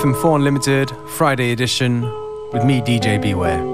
FM4 Unlimited, Friday edition, with me, DJ Beware.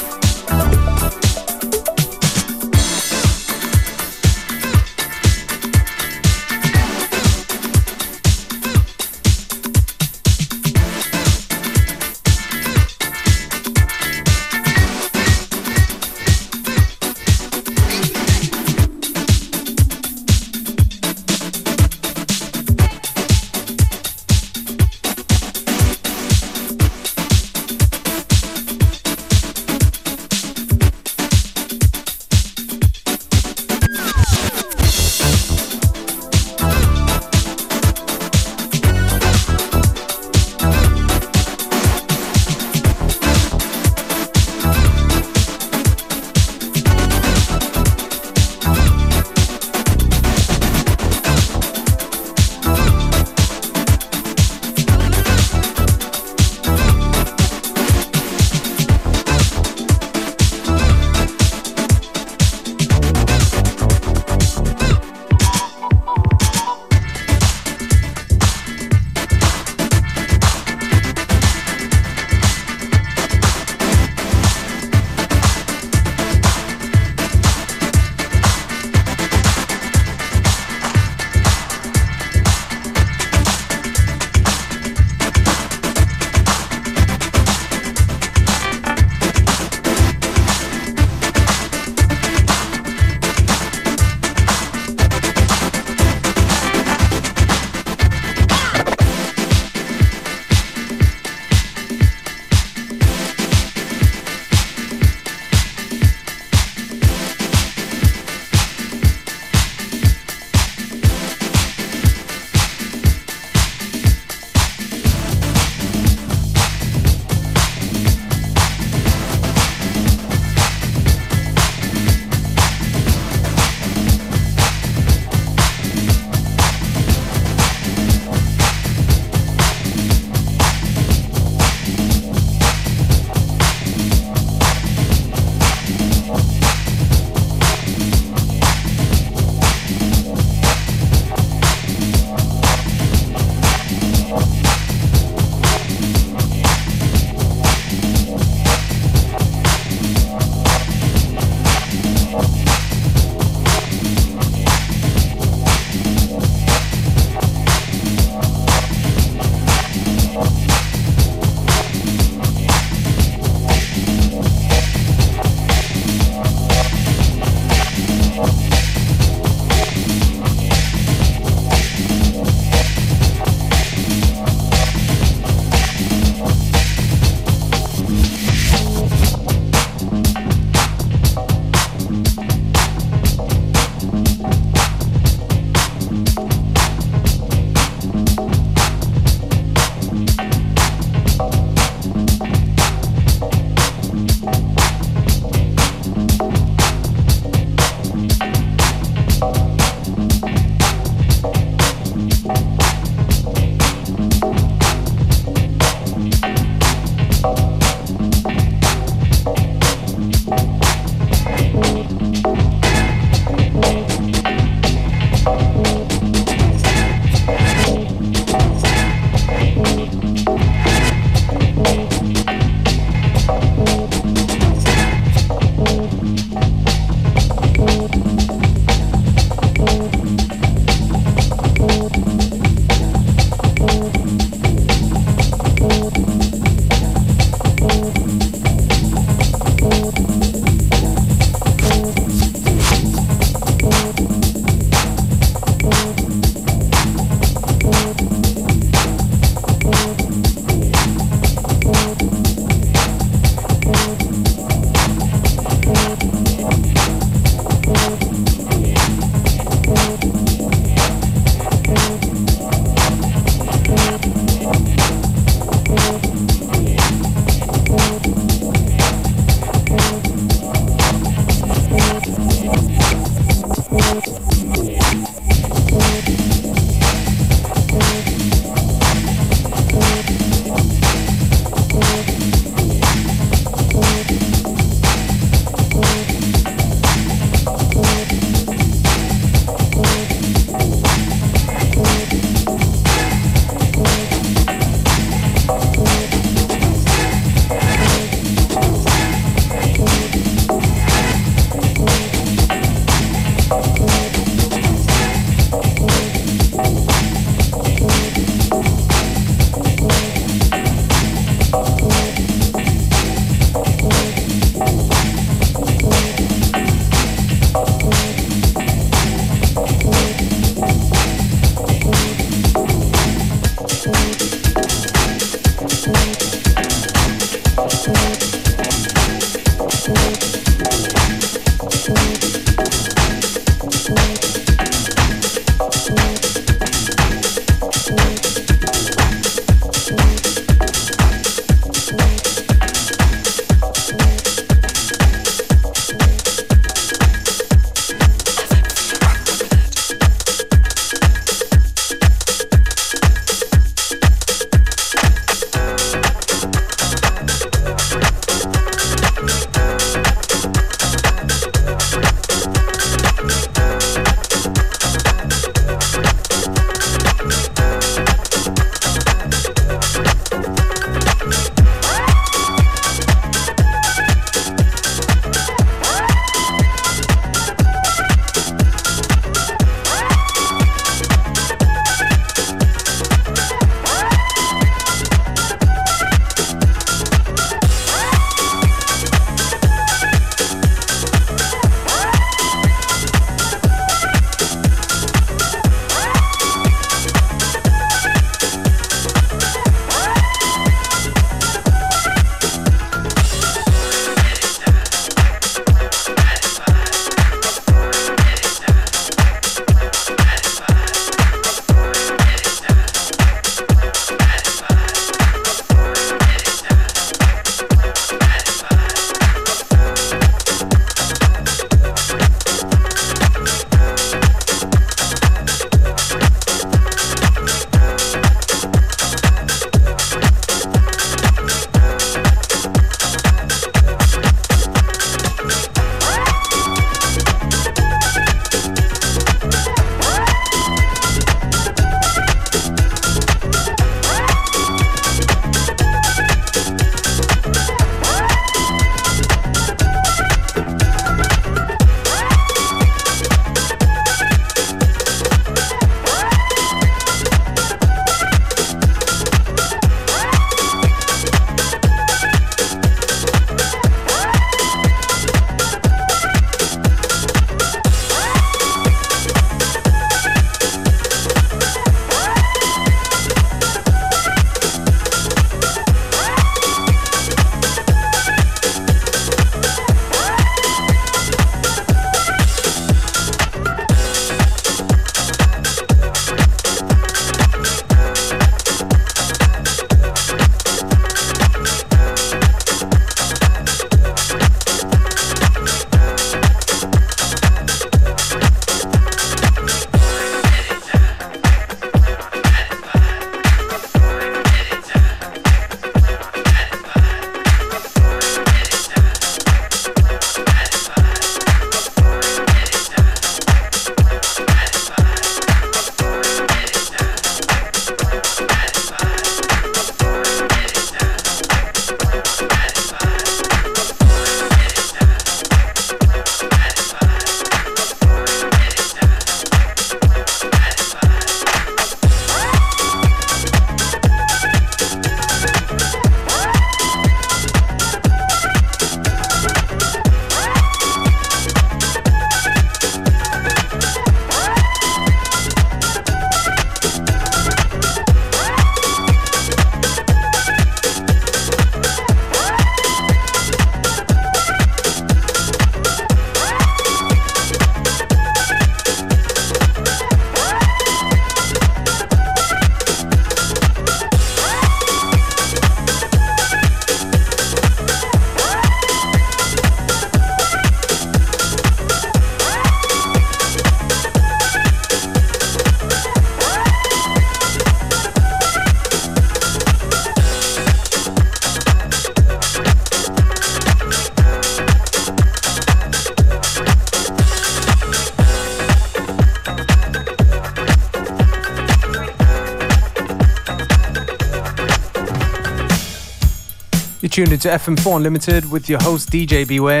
Tuned into FM4 Unlimited with your host DJ Beware,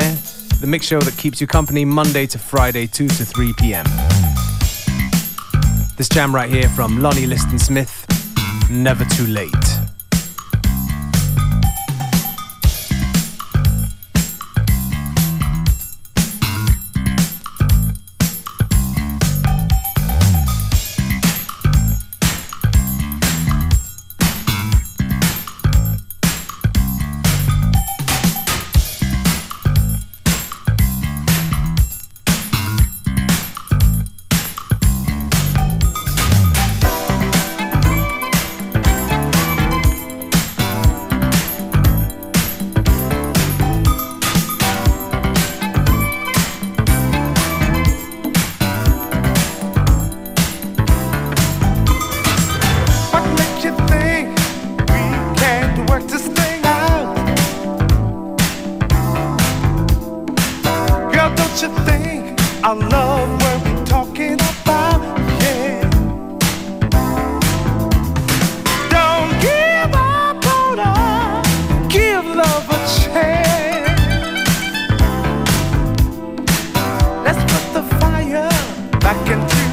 the mix show that keeps you company Monday to Friday, 2 to 3 p.m. This jam right here from Lonnie Liston Smith, Never Too Late. back and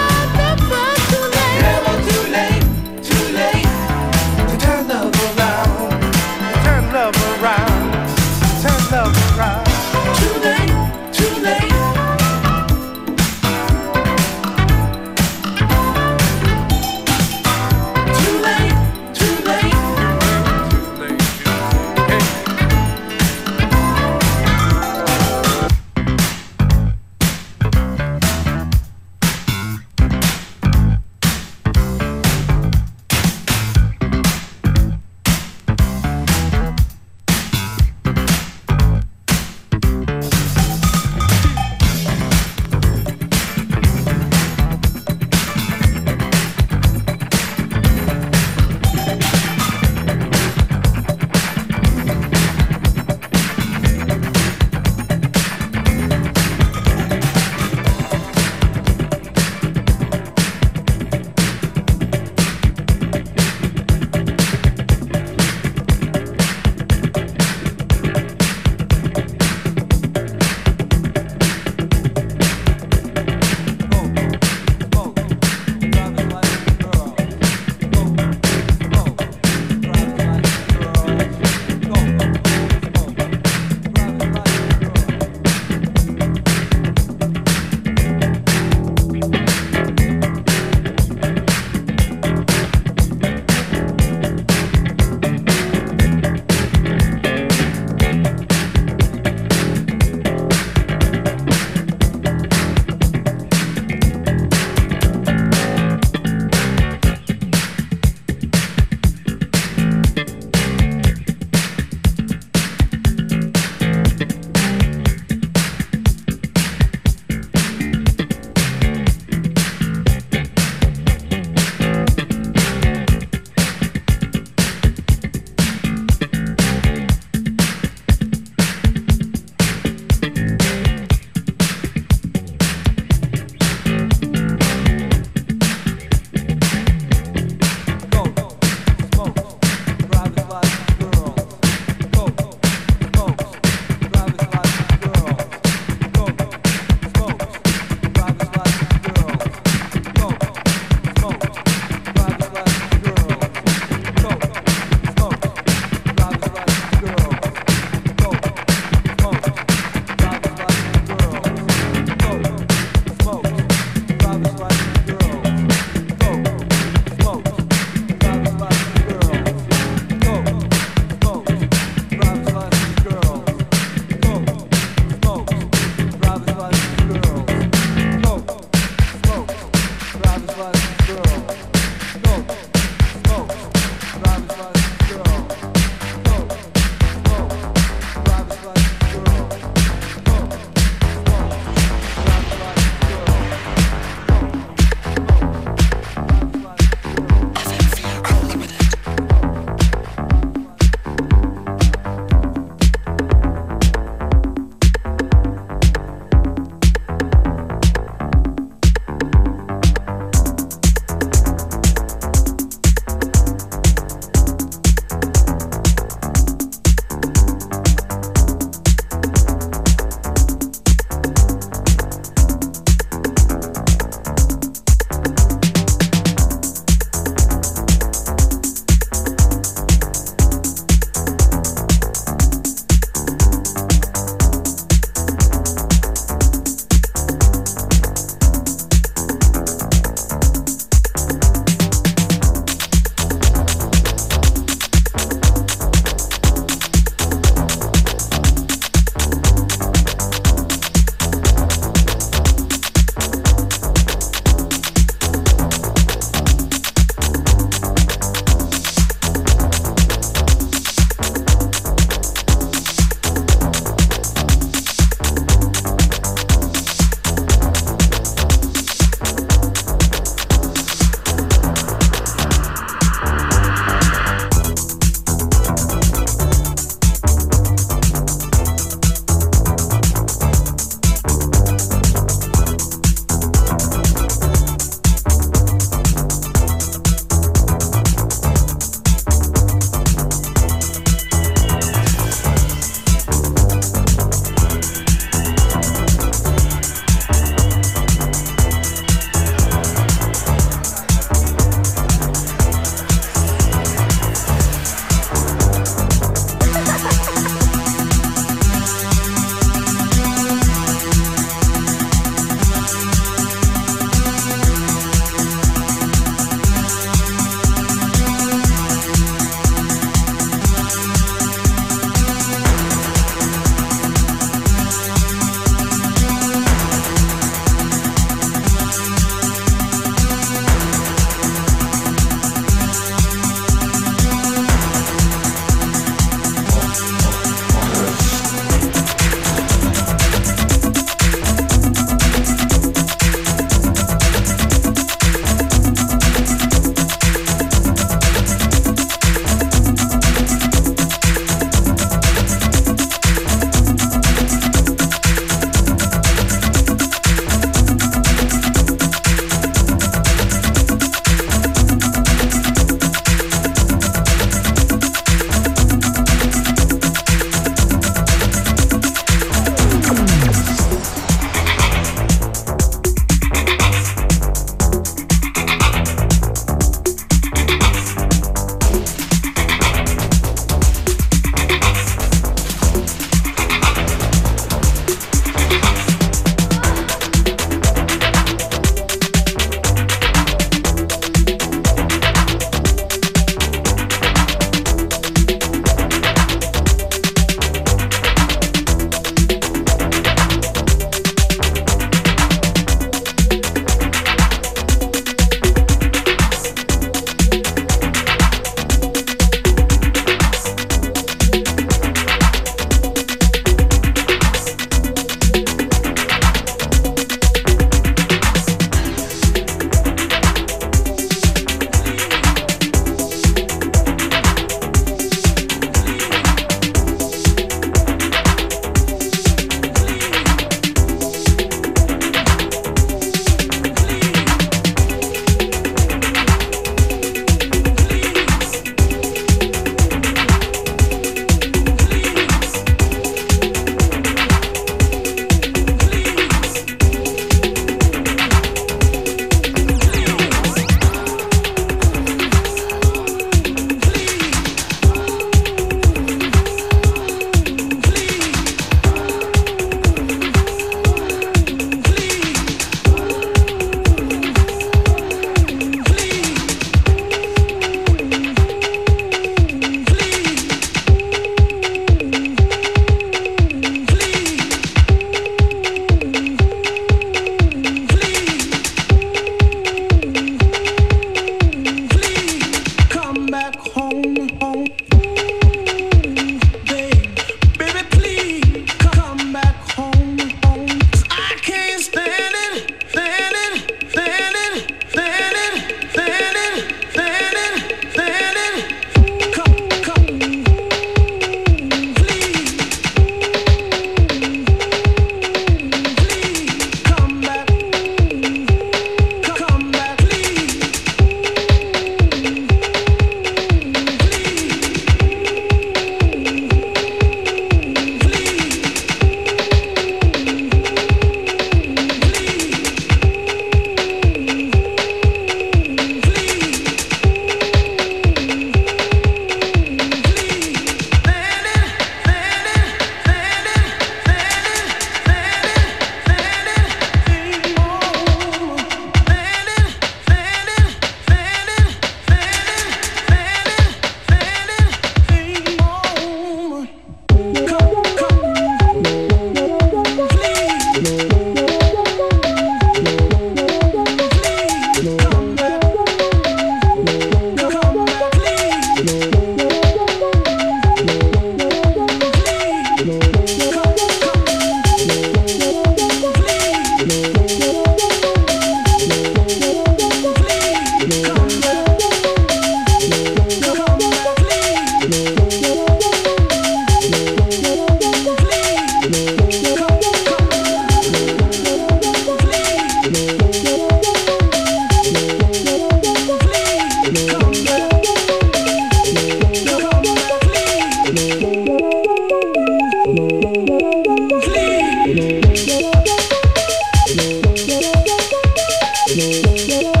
yeah, yeah.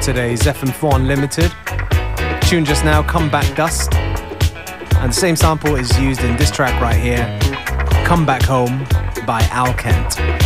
Today's FM4 Unlimited. Tune just now, Come Back Dust. And the same sample is used in this track right here, Come Back Home by Al Kent.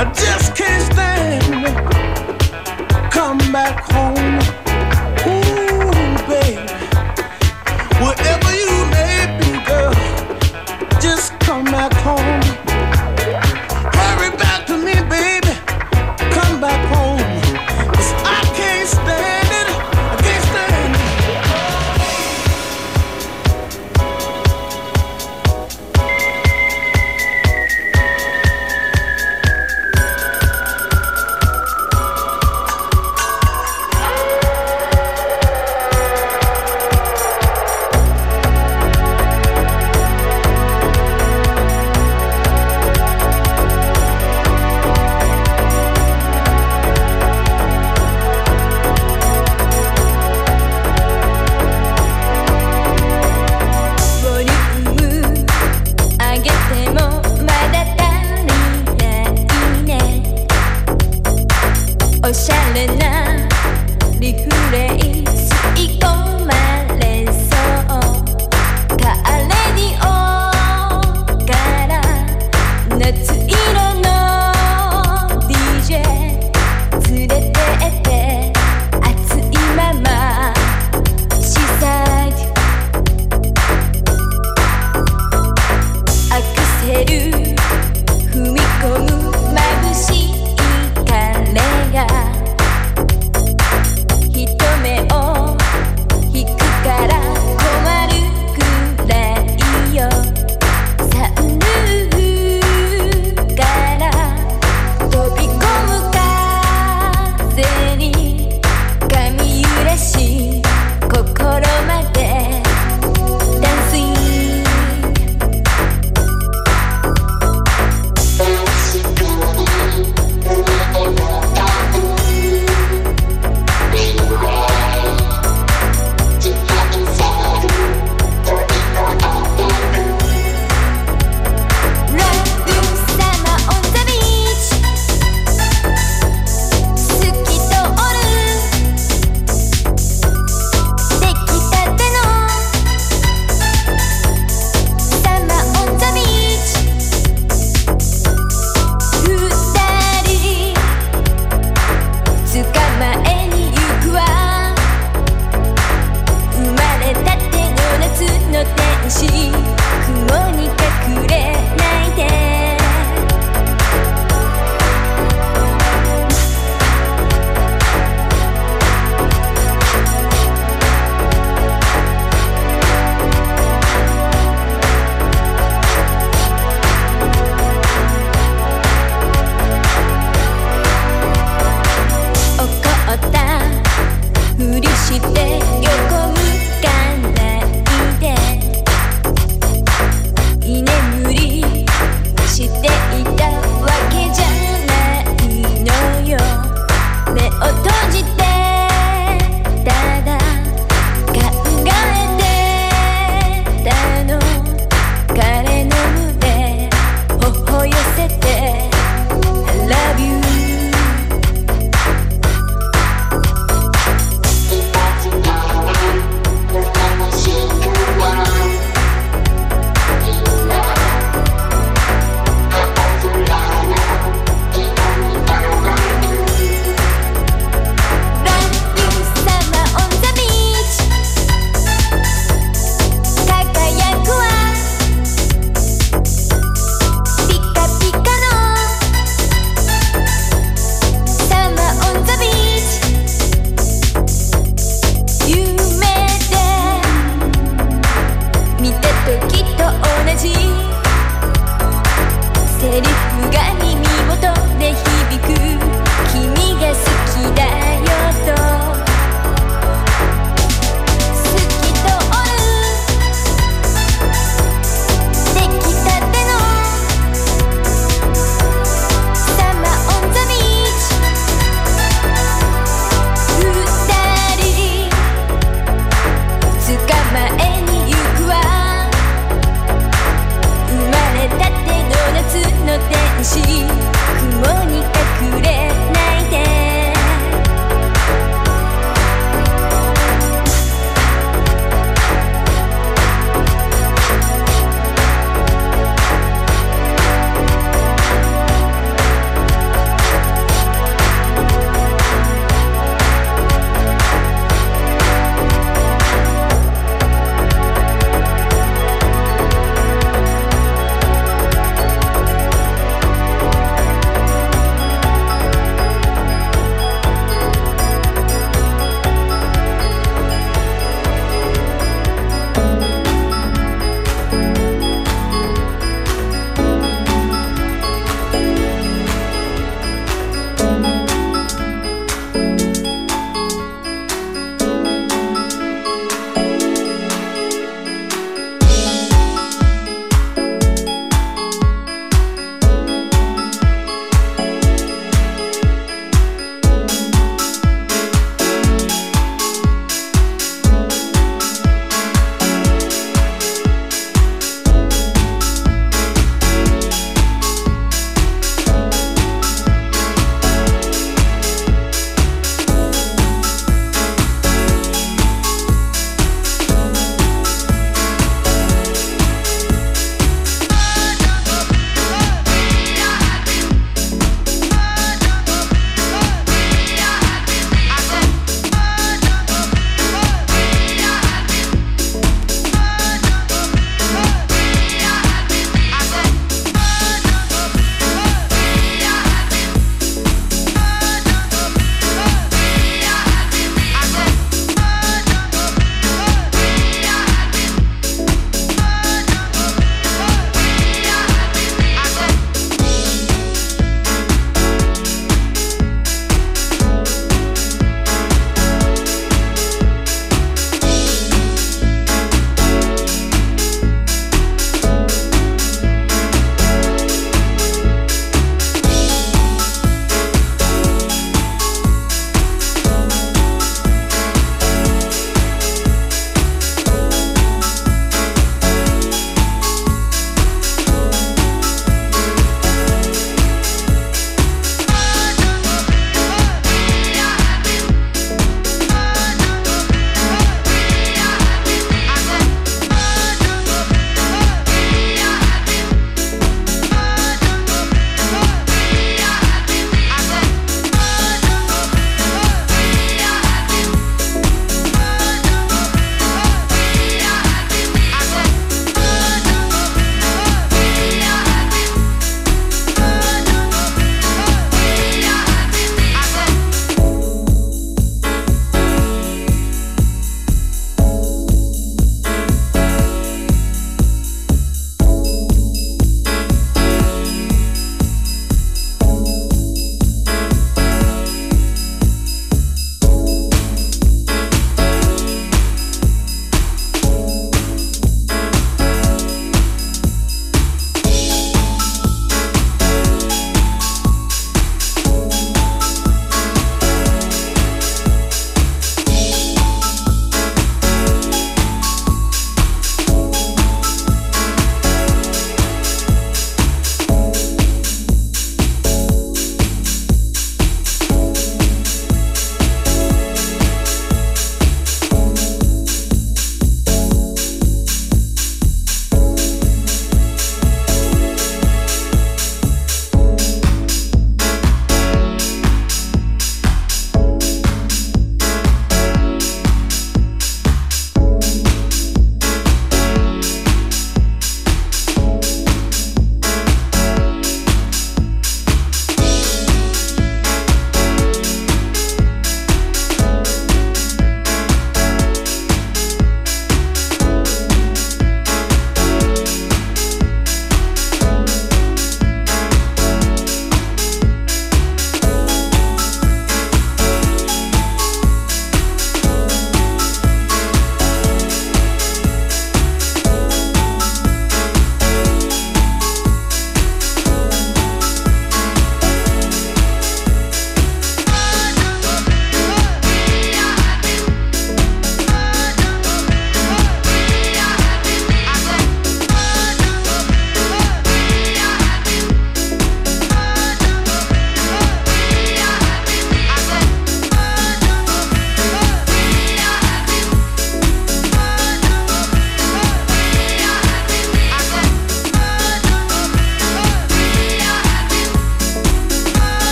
I just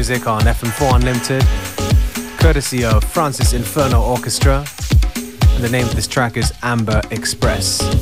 music on FM4 Unlimited, courtesy of Francis Inferno Orchestra. And the name of this track is Amber Express.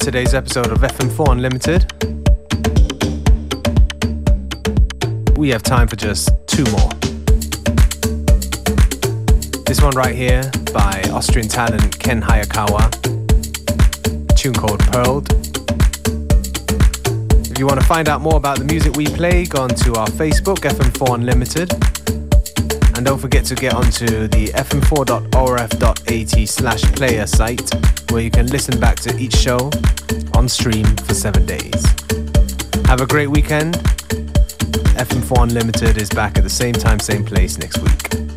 Today's episode of FM4 Unlimited. We have time for just two more. This one right here by Austrian talent Ken Hayakawa, tune called Pearled. If you want to find out more about the music we play, go on to our Facebook, FM4 Unlimited. And don't forget to get onto the fm4.orf.at slash player site where you can listen back to each show on stream for seven days. Have a great weekend. FM4 Unlimited is back at the same time, same place next week.